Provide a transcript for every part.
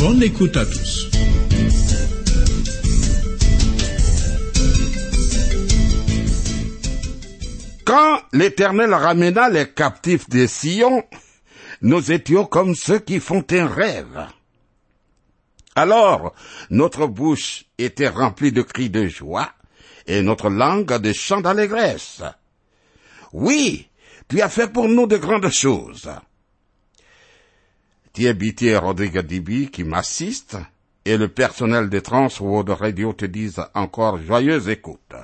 Bonne écoute à tous. Quand l'Éternel ramena les captifs de Sion, nous étions comme ceux qui font un rêve. Alors notre bouche était remplie de cris de joie et notre langue de chants d'allégresse. Oui, tu as fait pour nous de grandes choses. Et Rodrigue Dibi qui m'assistent et le personnel de Trans World Radio te disent encore joyeuse écoute.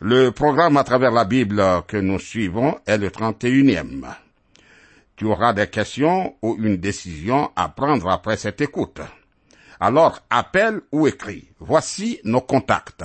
Le programme à travers la Bible que nous suivons est le 31e. Tu auras des questions ou une décision à prendre après cette écoute. Alors appelle ou écris. Voici nos contacts.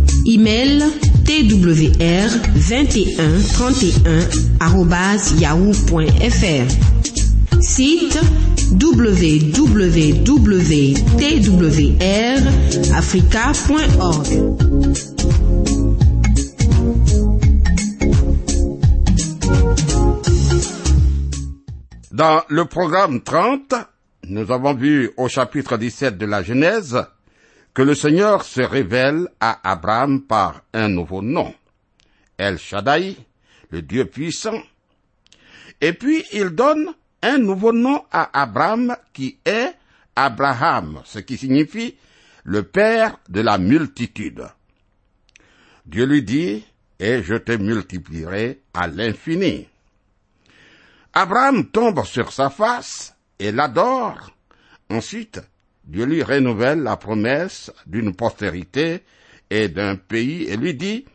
Email twr 21 31 yahoo.fr. Site www.twrafrica.org. Dans le programme 30, nous avons vu au chapitre 17 de la Genèse que le Seigneur se révèle à Abraham par un nouveau nom, El Shaddai, le Dieu puissant. Et puis il donne un nouveau nom à Abraham qui est Abraham, ce qui signifie le père de la multitude. Dieu lui dit, et je te multiplierai à l'infini. Abraham tombe sur sa face et l'adore. Ensuite, Dieu lui renouvelle la promesse d'une postérité et d'un pays et lui dit,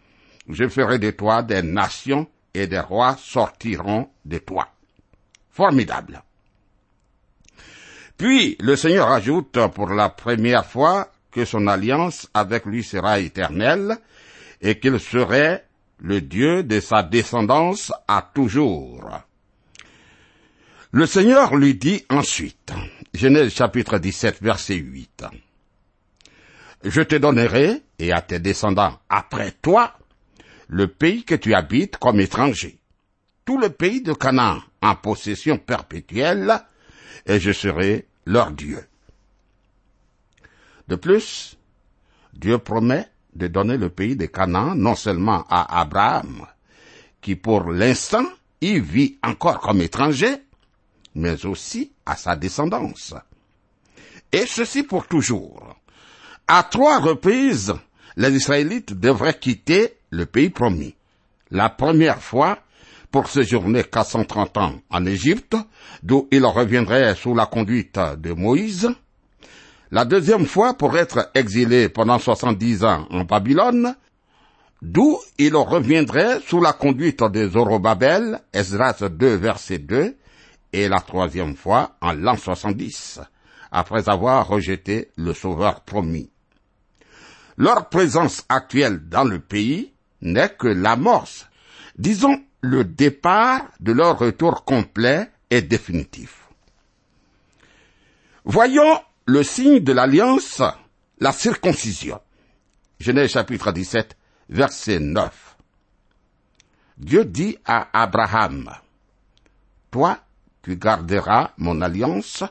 je ferai de toi des nations et des rois sortiront de toi. Formidable. Puis le Seigneur ajoute pour la première fois que son alliance avec lui sera éternelle et qu'il serait le Dieu de sa descendance à toujours. Le Seigneur lui dit ensuite, Genèse chapitre 17 verset 8, Je te donnerai, et à tes descendants après toi, le pays que tu habites comme étranger, tout le pays de Canaan en possession perpétuelle, et je serai leur Dieu. De plus, Dieu promet de donner le pays de Canaan non seulement à Abraham, qui pour l'instant y vit encore comme étranger, mais aussi à sa descendance. Et ceci pour toujours. À trois reprises, les Israélites devraient quitter le pays promis. La première fois, pour séjourner 430 ans en Égypte, d'où ils reviendraient sous la conduite de Moïse. La deuxième fois, pour être exilés pendant 70 ans en Babylone, d'où ils reviendraient sous la conduite de Zorobabel, Esdras 2 verset 2, et la troisième fois en l'an 70, après avoir rejeté le Sauveur promis. Leur présence actuelle dans le pays n'est que l'amorce, disons le départ de leur retour complet et définitif. Voyons le signe de l'alliance, la circoncision. Genèse chapitre 17, verset 9. Dieu dit à Abraham, Toi, tu garderas mon alliance,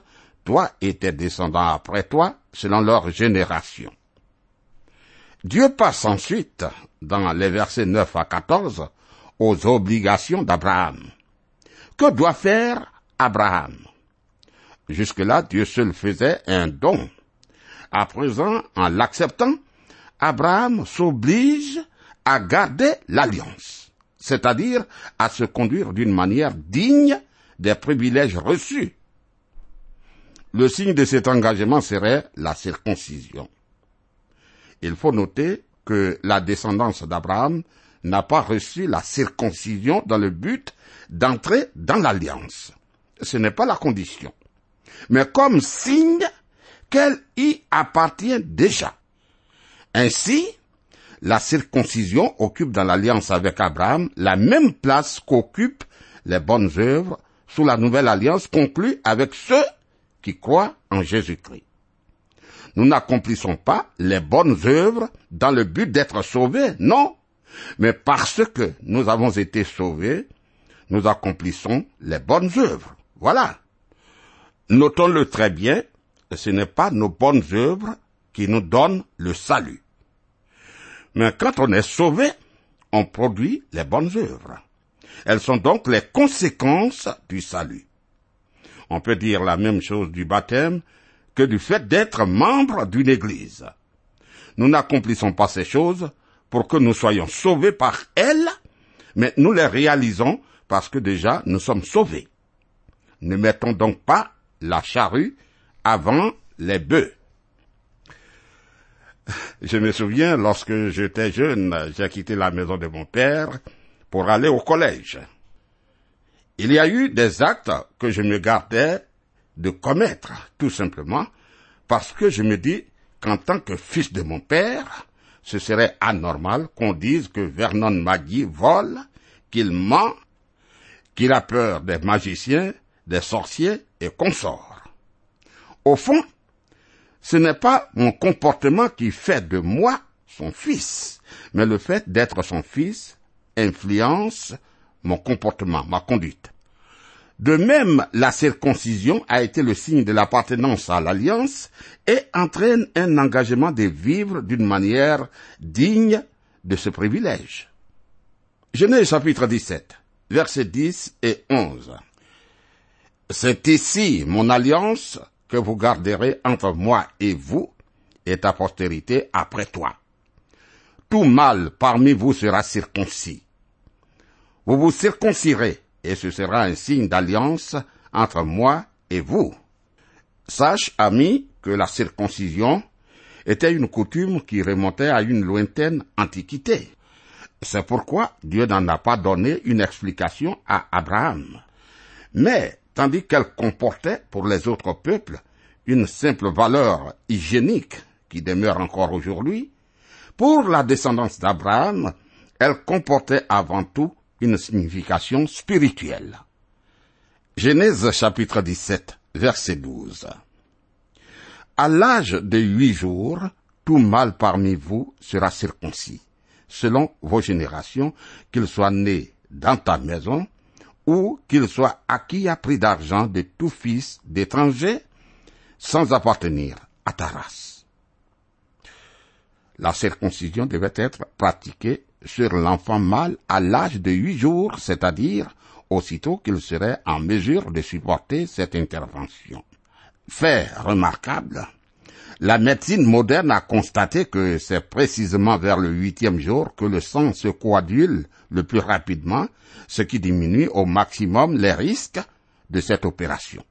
toi et tes descendants après toi, selon leur génération. Dieu passe ensuite, dans les versets 9 à 14, aux obligations d'Abraham. Que doit faire Abraham? Jusque-là, Dieu seul faisait un don. À présent, en l'acceptant, Abraham s'oblige à garder l'alliance, c'est-à-dire à se conduire d'une manière digne des privilèges reçus. Le signe de cet engagement serait la circoncision. Il faut noter que la descendance d'Abraham n'a pas reçu la circoncision dans le but d'entrer dans l'alliance. Ce n'est pas la condition, mais comme signe qu'elle y appartient déjà. Ainsi, la circoncision occupe dans l'alliance avec Abraham la même place qu'occupent les bonnes œuvres sous la nouvelle alliance conclue avec ceux qui croient en Jésus-Christ. Nous n'accomplissons pas les bonnes œuvres dans le but d'être sauvés, non, mais parce que nous avons été sauvés, nous accomplissons les bonnes œuvres. Voilà. Notons-le très bien, ce n'est pas nos bonnes œuvres qui nous donnent le salut. Mais quand on est sauvé, on produit les bonnes œuvres. Elles sont donc les conséquences du salut. On peut dire la même chose du baptême que du fait d'être membre d'une église. Nous n'accomplissons pas ces choses pour que nous soyons sauvés par elles, mais nous les réalisons parce que déjà nous sommes sauvés. Ne mettons donc pas la charrue avant les bœufs. Je me souviens, lorsque j'étais jeune, j'ai quitté la maison de mon père pour aller au collège. Il y a eu des actes que je me gardais de commettre, tout simplement, parce que je me dis qu'en tant que fils de mon père, ce serait anormal qu'on dise que Vernon Maggie vole, qu'il ment, qu'il a peur des magiciens, des sorciers et consorts. Au fond, ce n'est pas mon comportement qui fait de moi son fils, mais le fait d'être son fils influence mon comportement, ma conduite. De même, la circoncision a été le signe de l'appartenance à l'alliance et entraîne un engagement de vivre d'une manière digne de ce privilège. Genèse chapitre 17, versets 10 et 11. C'est ici mon alliance que vous garderez entre moi et vous et ta postérité après toi. Tout mâle parmi vous sera circoncis. Vous vous circoncirez, et ce sera un signe d'alliance entre moi et vous. Sache, ami, que la circoncision était une coutume qui remontait à une lointaine antiquité. C'est pourquoi Dieu n'en a pas donné une explication à Abraham. Mais tandis qu'elle comportait pour les autres peuples une simple valeur hygiénique qui demeure encore aujourd'hui, pour la descendance d'Abraham, elle comportait avant tout une signification spirituelle. Genèse chapitre 17, verset 12. À l'âge de huit jours, tout mâle parmi vous sera circoncis, selon vos générations, qu'il soit né dans ta maison, ou qu'il soit acquis à prix d'argent de tout fils d'étranger, sans appartenir à ta race. La circoncision devait être pratiquée sur l'enfant mâle à l'âge de huit jours, c'est-à-dire aussitôt qu'il serait en mesure de supporter cette intervention. Fait remarquable, la médecine moderne a constaté que c'est précisément vers le huitième jour que le sang se coagule le plus rapidement, ce qui diminue au maximum les risques de cette opération.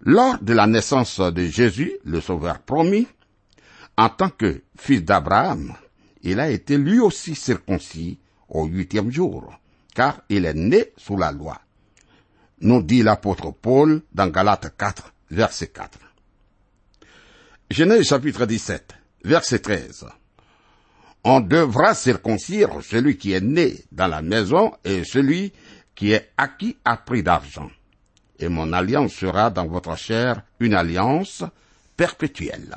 Lors de la naissance de Jésus, le Sauveur promis, en tant que fils d'Abraham, il a été lui aussi circoncis au huitième jour, car il est né sous la loi. Nous dit l'apôtre Paul dans Galates 4, verset 4. Genèse chapitre 17, verset 13. On devra circoncire celui qui est né dans la maison et celui qui est acquis à prix d'argent. Et mon alliance sera dans votre chair une alliance perpétuelle.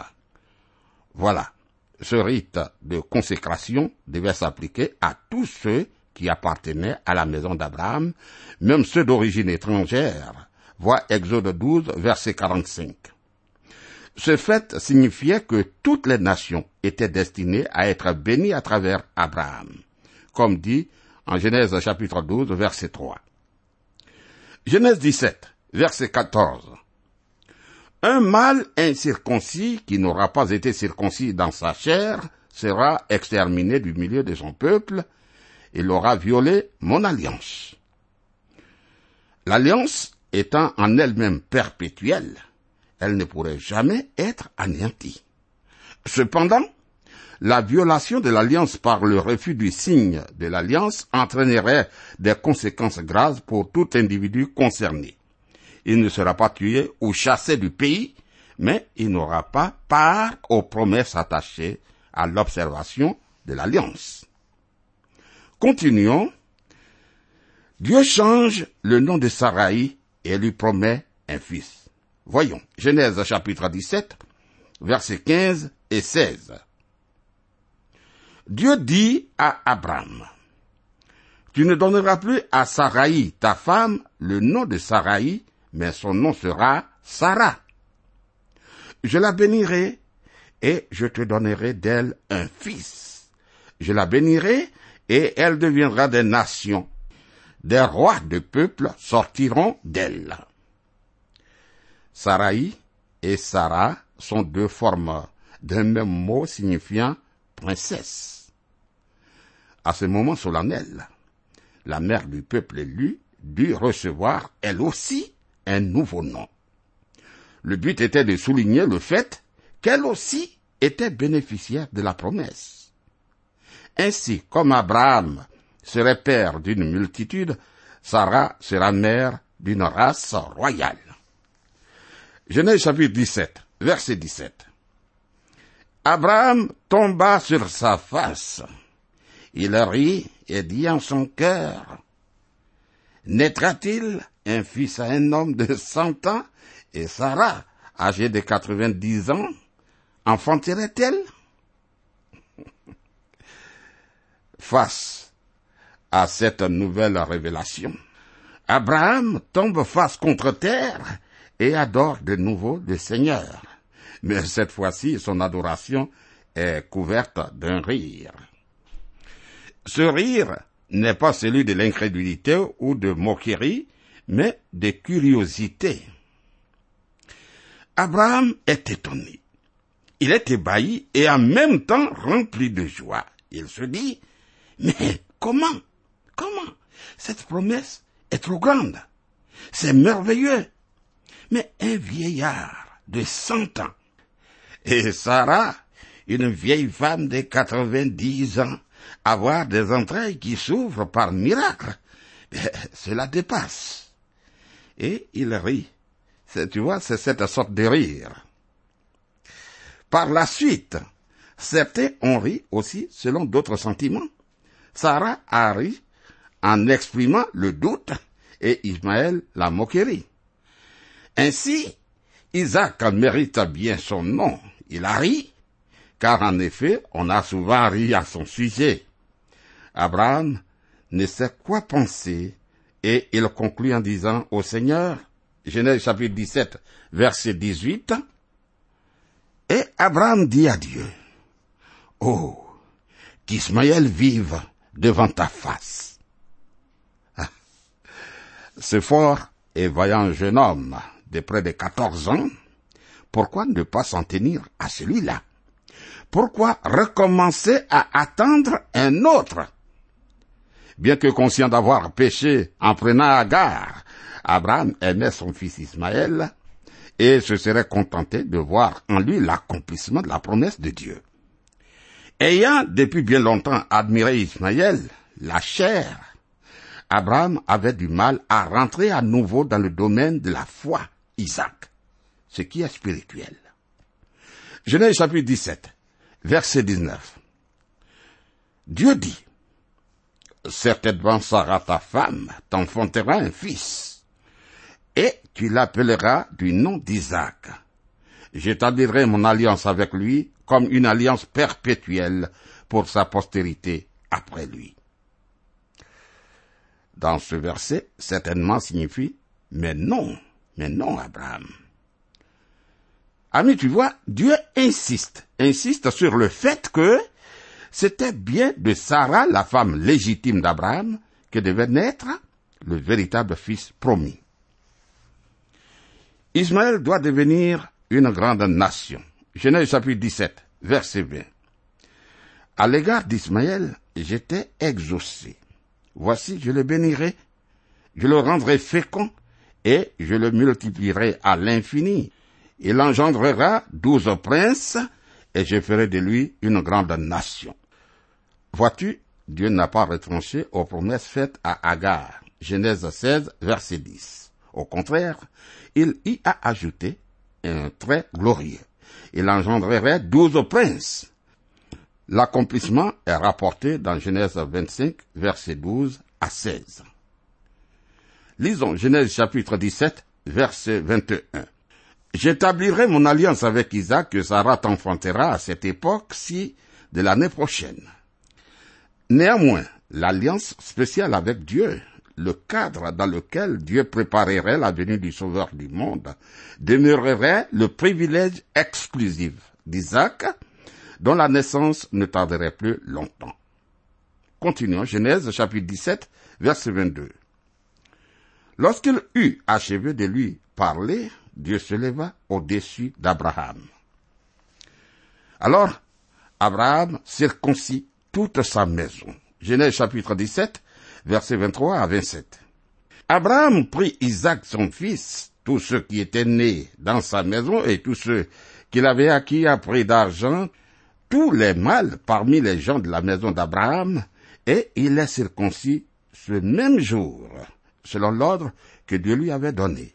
Voilà. Ce rite de consécration devait s'appliquer à tous ceux qui appartenaient à la maison d'Abraham, même ceux d'origine étrangère. Vois Exode 12, verset 45. Ce fait signifiait que toutes les nations étaient destinées à être bénies à travers Abraham, comme dit en Genèse chapitre 12, verset 3. Genèse 17, verset 14. Un mâle incirconcis qui n'aura pas été circoncis dans sa chair sera exterminé du milieu de son peuple, il aura violé mon alliance. L'alliance étant en elle-même perpétuelle, elle ne pourrait jamais être anéantie. Cependant, la violation de l'alliance par le refus du signe de l'alliance entraînerait des conséquences graves pour tout individu concerné. Il ne sera pas tué ou chassé du pays, mais il n'aura pas part aux promesses attachées à l'observation de l'alliance. Continuons. Dieu change le nom de Sarai et lui promet un fils. Voyons, Genèse chapitre 17, versets 15 et 16. Dieu dit à Abraham, Tu ne donneras plus à Sarai, ta femme, le nom de Sarai, mais son nom sera Sarah. Je la bénirai et je te donnerai d'elle un fils. Je la bénirai et elle deviendra des nations. Des rois de peuples sortiront d'elle. Sarai et Sarah sont deux formes d'un même mot signifiant princesse. À ce moment solennel, la mère du peuple élu dut recevoir elle aussi un nouveau nom. Le but était de souligner le fait qu'elle aussi était bénéficiaire de la promesse. Ainsi, comme Abraham serait père d'une multitude, Sarah sera mère d'une race royale. Genèse chapitre 17, verset 17. Abraham tomba sur sa face. Il rit et dit en son cœur, Naîtra-t-il un fils à un homme de cent ans? Et Sarah, âgée de quatre-vingt-dix ans, enfanterait-elle? Face à cette nouvelle révélation, Abraham tombe face contre terre et adore de nouveau le Seigneur. Mais cette fois-ci, son adoration est couverte d'un rire. Ce rire n'est pas celui de l'incrédulité ou de moquerie, mais de curiosité. Abraham est étonné. Il est ébahi et en même temps rempli de joie. Il se dit, mais comment, comment cette promesse est trop grande? C'est merveilleux. Mais un vieillard de cent ans et Sarah, une vieille femme de quatre-vingt-dix ans, avoir des entrailles qui s'ouvrent par miracle, cela dépasse. Et il rit. Tu vois, c'est cette sorte de rire. Par la suite, certains ont ri aussi selon d'autres sentiments. Sarah a ri en exprimant le doute et Ismaël la moquerie. Ainsi, Isaac mérite bien son nom. Il a ri, car en effet, on a souvent ri à son sujet. Abraham ne sait quoi penser, et il conclut en disant au Seigneur, Genèse chapitre 17, verset 18, Et Abraham dit à Dieu, Oh, qu'Ismaël vive devant ta face. Ah. Ce fort et voyant jeune homme de près de quatorze ans, pourquoi ne pas s'en tenir à celui-là? Pourquoi recommencer à attendre un autre? Bien que conscient d'avoir péché en prenant Agar, Abraham aimait son fils Ismaël et se serait contenté de voir en lui l'accomplissement de la promesse de Dieu. Ayant depuis bien longtemps admiré Ismaël, la chair, Abraham avait du mal à rentrer à nouveau dans le domaine de la foi, Isaac, ce qui est spirituel. Genèse chapitre 17, verset 19. Dieu dit, Certainement Sarah ta femme t'enfantera un fils, et tu l'appelleras du nom d'Isaac. J'établirai mon alliance avec lui comme une alliance perpétuelle pour sa postérité après lui. Dans ce verset, certainement signifie, mais non, mais non, Abraham. Ami, tu vois, Dieu insiste, insiste sur le fait que c'était bien de Sarah, la femme légitime d'Abraham, que devait naître le véritable fils promis. Ismaël doit devenir une grande nation. Genèse chapitre 17, verset 20. À l'égard d'Ismaël, j'étais exaucé. Voici, je le bénirai, je le rendrai fécond, et je le multiplierai à l'infini. Il engendrera douze princes, et je ferai de lui une grande nation. Vois-tu, Dieu n'a pas retranché aux promesses faites à Agar. Genèse 16, verset 10. Au contraire, il y a ajouté un trait glorieux. Il engendrerait douze princes. L'accomplissement est rapporté dans Genèse 25, verset 12 à 16. Lisons Genèse chapitre 17, verset 21. J'établirai mon alliance avec Isaac que Sarah t'enfantera à cette époque-ci de l'année prochaine. Néanmoins, l'alliance spéciale avec Dieu, le cadre dans lequel Dieu préparerait la venue du Sauveur du monde, demeurerait le privilège exclusif d'Isaac, dont la naissance ne tarderait plus longtemps. Continuons, Genèse chapitre 17, verset 22. Lorsqu'il eut achevé de lui parler, Dieu se leva au-dessus d'Abraham. Alors, Abraham circoncit toute sa maison. Genèse chapitre 17, versets 23 à 27. Abraham prit Isaac son fils, tous ceux qui étaient nés dans sa maison et tous ceux qu'il avait acquis à prix d'argent, tous les mâles parmi les gens de la maison d'Abraham, et il les circoncis ce même jour, selon l'ordre que Dieu lui avait donné.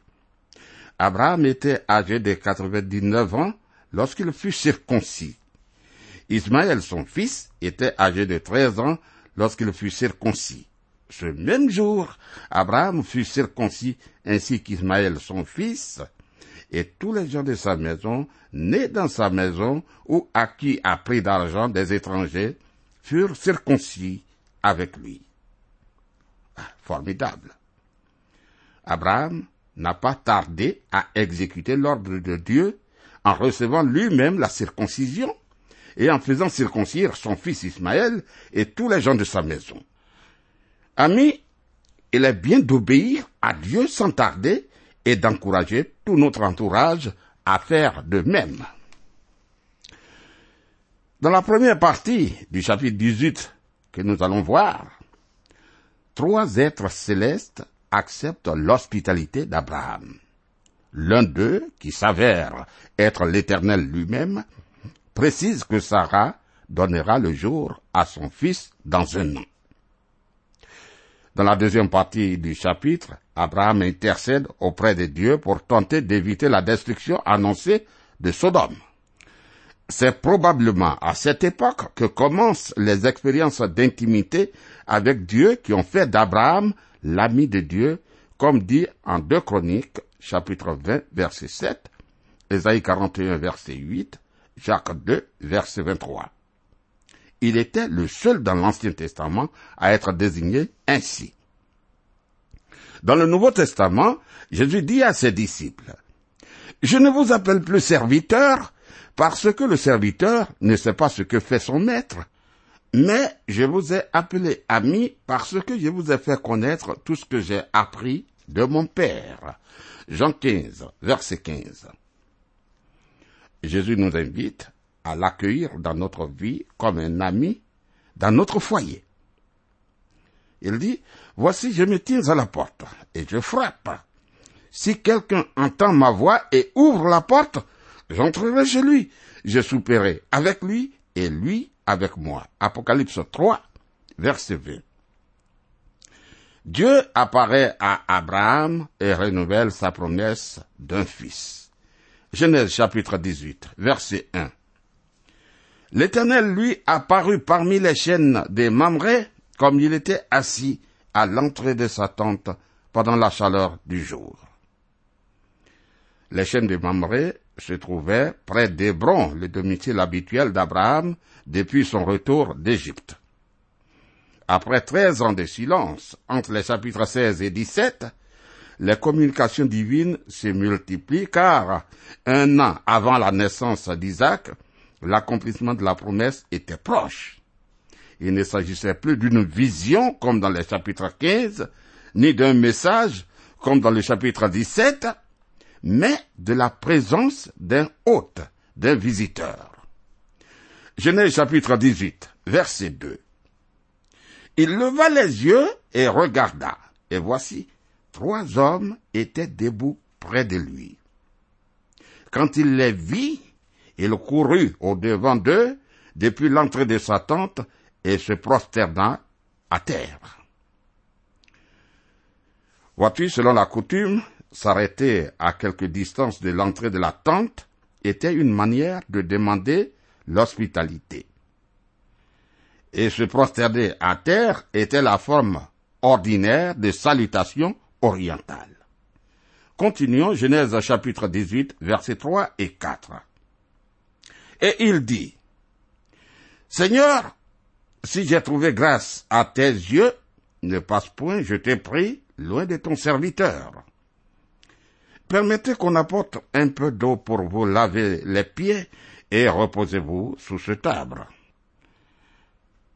Abraham était âgé de 99 ans lorsqu'il fut circoncis. Ismaël, son fils, était âgé de treize ans lorsqu'il fut circoncis. Ce même jour, Abraham fut circoncis ainsi qu'Ismaël, son fils, et tous les gens de sa maison, nés dans sa maison ou acquis à prix d'argent des étrangers, furent circoncis avec lui. Ah, formidable. Abraham n'a pas tardé à exécuter l'ordre de Dieu en recevant lui-même la circoncision et en faisant circoncire son fils Ismaël et tous les gens de sa maison. Ami, il est bien d'obéir à Dieu sans tarder et d'encourager tout notre entourage à faire de même. Dans la première partie du chapitre 18 que nous allons voir, trois êtres célestes acceptent l'hospitalité d'Abraham. L'un d'eux, qui s'avère être l'Éternel lui-même, précise que Sarah donnera le jour à son fils dans un an. Dans la deuxième partie du chapitre, Abraham intercède auprès de Dieu pour tenter d'éviter la destruction annoncée de Sodome. C'est probablement à cette époque que commencent les expériences d'intimité avec Dieu qui ont fait d'Abraham l'ami de Dieu, comme dit en 2 Chroniques, chapitre 20, verset 7, Ésaïe 41, verset 8, Jacques 2, verset 23. Il était le seul dans l'Ancien Testament à être désigné ainsi. Dans le Nouveau Testament, Jésus dit à ses disciples, Je ne vous appelle plus serviteur parce que le serviteur ne sait pas ce que fait son maître, mais je vous ai appelé ami parce que je vous ai fait connaître tout ce que j'ai appris de mon Père. Jean 15, verset 15. Jésus nous invite à l'accueillir dans notre vie comme un ami dans notre foyer. Il dit, Voici, je me tiens à la porte et je frappe. Si quelqu'un entend ma voix et ouvre la porte, j'entrerai chez lui, je souperai avec lui et lui avec moi. Apocalypse 3, verset 20. Dieu apparaît à Abraham et renouvelle sa promesse d'un fils. Genèse chapitre 18, verset 1. L'Éternel lui apparut parmi les chaînes des Mamré comme il était assis à l'entrée de sa tente pendant la chaleur du jour. Les chaînes de Mamré se trouvaient près d'Hébron, le domicile habituel d'Abraham depuis son retour d'Égypte. Après treize ans de silence entre les chapitres 16 et 17, les communications divines se multiplient car un an avant la naissance d'Isaac, l'accomplissement de la promesse était proche. Il ne s'agissait plus d'une vision comme dans le chapitre 15, ni d'un message comme dans le chapitre 17, mais de la présence d'un hôte, d'un visiteur. Genèse chapitre 18, verset 2. Il leva les yeux et regarda, et voici, trois hommes étaient debout près de lui. Quand il les vit, il courut au devant d'eux depuis l'entrée de sa tente et se prosterna à terre. Vois-tu, selon la coutume, s'arrêter à quelque distance de l'entrée de la tente était une manière de demander l'hospitalité. Et se prosterner à terre était la forme ordinaire de salutation orientale. Continuons Genèse chapitre 18 versets 3 et 4. Et il dit, Seigneur, si j'ai trouvé grâce à tes yeux, ne passe point, je t'ai pris, loin de ton serviteur. Permettez qu'on apporte un peu d'eau pour vous laver les pieds et reposez-vous sous ce arbre.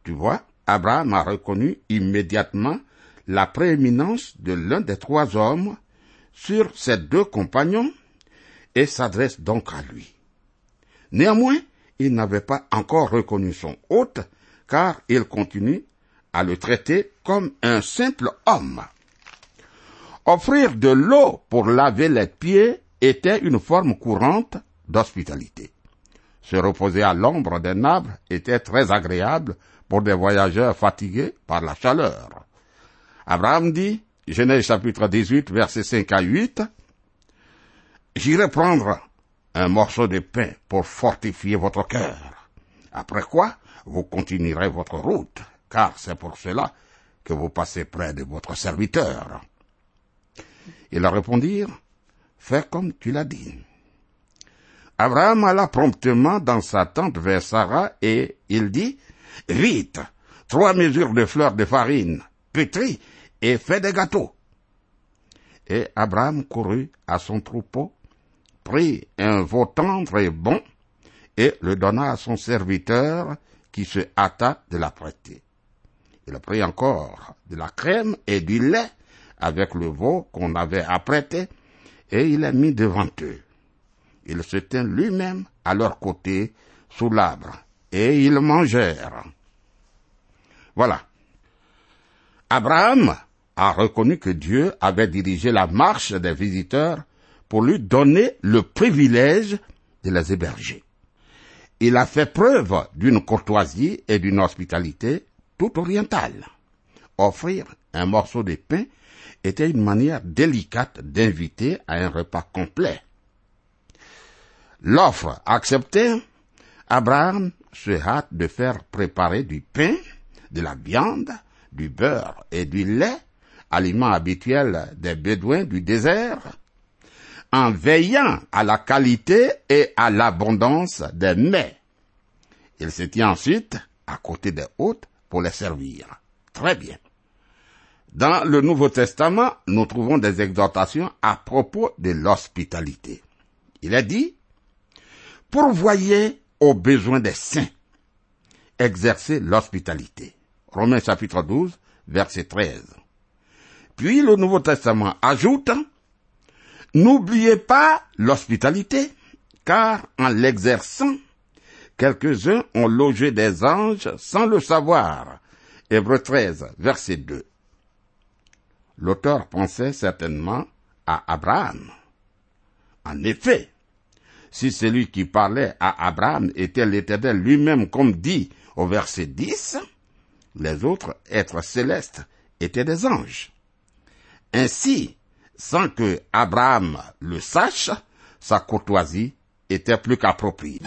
Tu vois, Abraham a reconnu immédiatement la prééminence de l'un des trois hommes sur ses deux compagnons et s'adresse donc à lui. Néanmoins, il n'avait pas encore reconnu son hôte, car il continue à le traiter comme un simple homme. Offrir de l'eau pour laver les pieds était une forme courante d'hospitalité. Se reposer à l'ombre d'un arbre était très agréable pour des voyageurs fatigués par la chaleur. Abraham dit, Genèse chapitre 18, versets 5 à 8, J'irai prendre un morceau de pain pour fortifier votre cœur. Après quoi, vous continuerez votre route, car c'est pour cela que vous passez près de votre serviteur. Ils leur répondirent, Fais comme tu l'as dit. Abraham alla promptement dans sa tente vers Sarah et il dit, Vite, trois mesures de fleurs de farine, pétris et fais des gâteaux. Et Abraham courut à son troupeau, prit un veau tendre et bon, et le donna à son serviteur qui se hâta de la prêter. Il prit encore de la crème et du lait avec le veau qu'on avait apprêté, et il l'a mis devant eux. Il se tint lui-même à leur côté sous l'arbre, et ils mangèrent. Voilà. Abraham a reconnu que Dieu avait dirigé la marche des visiteurs pour lui donner le privilège de les héberger. Il a fait preuve d'une courtoisie et d'une hospitalité tout orientale. Offrir un morceau de pain était une manière délicate d'inviter à un repas complet. L'offre acceptée, Abraham se hâte de faire préparer du pain, de la viande, du beurre et du lait, aliments habituels des Bédouins du désert, en veillant à la qualité et à l'abondance des mets. Il se tient ensuite à côté des hôtes pour les servir. Très bien. Dans le Nouveau Testament, nous trouvons des exhortations à propos de l'hospitalité. Il est dit, pourvoyez aux besoins des saints, exercez l'hospitalité. Romains chapitre 12, verset 13. Puis le Nouveau Testament ajoute, n'oubliez pas l'hospitalité, car en l'exerçant, quelques-uns ont logé des anges sans le savoir. Hébreu 13, verset 2. L'auteur pensait certainement à Abraham. En effet, si celui qui parlait à Abraham était l'Éternel lui-même comme dit au verset 10, les autres êtres célestes étaient des anges. Ainsi, sans que Abraham le sache, sa courtoisie était plus qu'appropriée.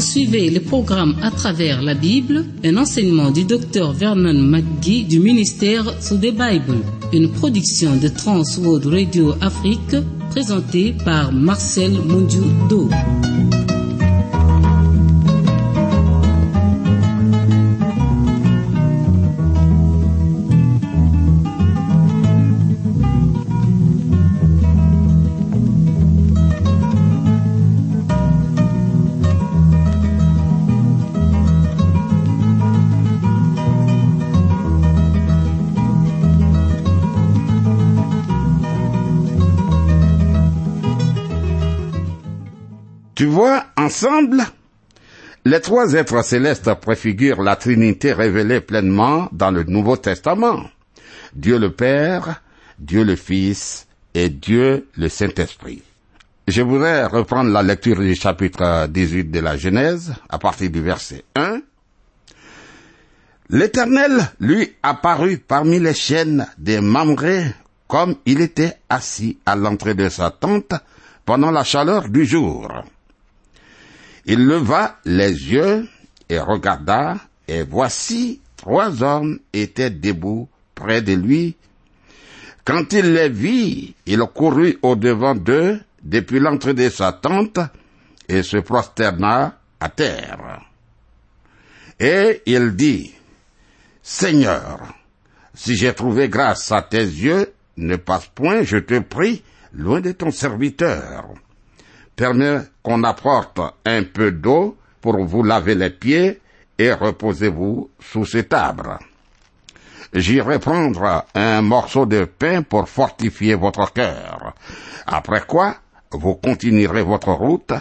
Vous suivez le programme à travers la Bible, un enseignement du docteur Vernon McGee du ministère sous the Bible, une production de Trans World Radio Afrique présentée par Marcel Mondiou-Do. Tu vois, ensemble, les trois êtres célestes préfigurent la Trinité révélée pleinement dans le Nouveau Testament. Dieu le Père, Dieu le Fils et Dieu le Saint-Esprit. Je voudrais reprendre la lecture du chapitre 18 de la Genèse à partir du verset 1. L'Éternel lui apparut parmi les chaînes des Mamrés comme il était assis à l'entrée de sa tente pendant la chaleur du jour. Il leva les yeux et regarda, et voici trois hommes étaient debout près de lui. Quand il les vit, il courut au-devant d'eux depuis l'entrée de sa tente et se prosterna à terre. Et il dit, Seigneur, si j'ai trouvé grâce à tes yeux, ne passe point, je te prie, loin de ton serviteur permet qu'on apporte un peu d'eau pour vous laver les pieds et reposez-vous sous cet arbre. J'irai prendre un morceau de pain pour fortifier votre cœur. Après quoi, vous continuerez votre route,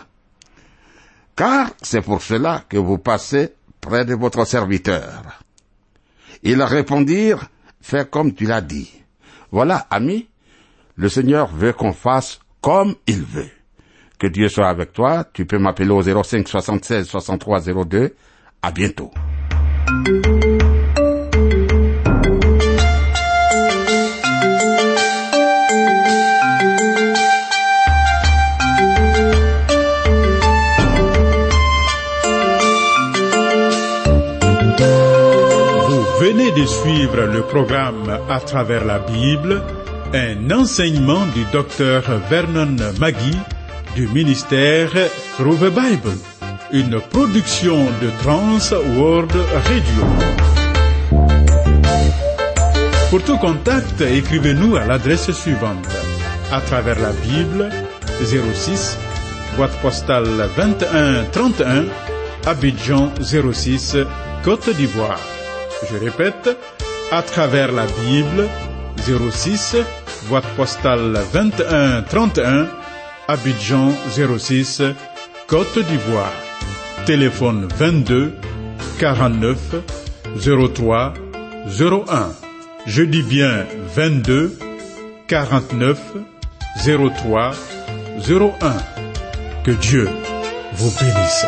car c'est pour cela que vous passez près de votre serviteur. Ils répondirent, fais comme tu l'as dit. Voilà, ami, le Seigneur veut qu'on fasse comme il veut. Que Dieu soit avec toi. Tu peux m'appeler au 05 76 63 02. À bientôt. Vous venez de suivre le programme à travers la Bible, un enseignement du docteur Vernon Magui du ministère Through the Bible, une production de Trans World Radio. Pour tout contact, écrivez-nous à l'adresse suivante. À travers la Bible, 06, boîte postale 21 31, Abidjan 06, Côte d'Ivoire. Je répète, à travers la Bible, 06, boîte postale 21 31, Abidjan 06, Côte d'Ivoire. Téléphone 22 49 03 01. Je dis bien 22 49 03 01. Que Dieu vous bénisse.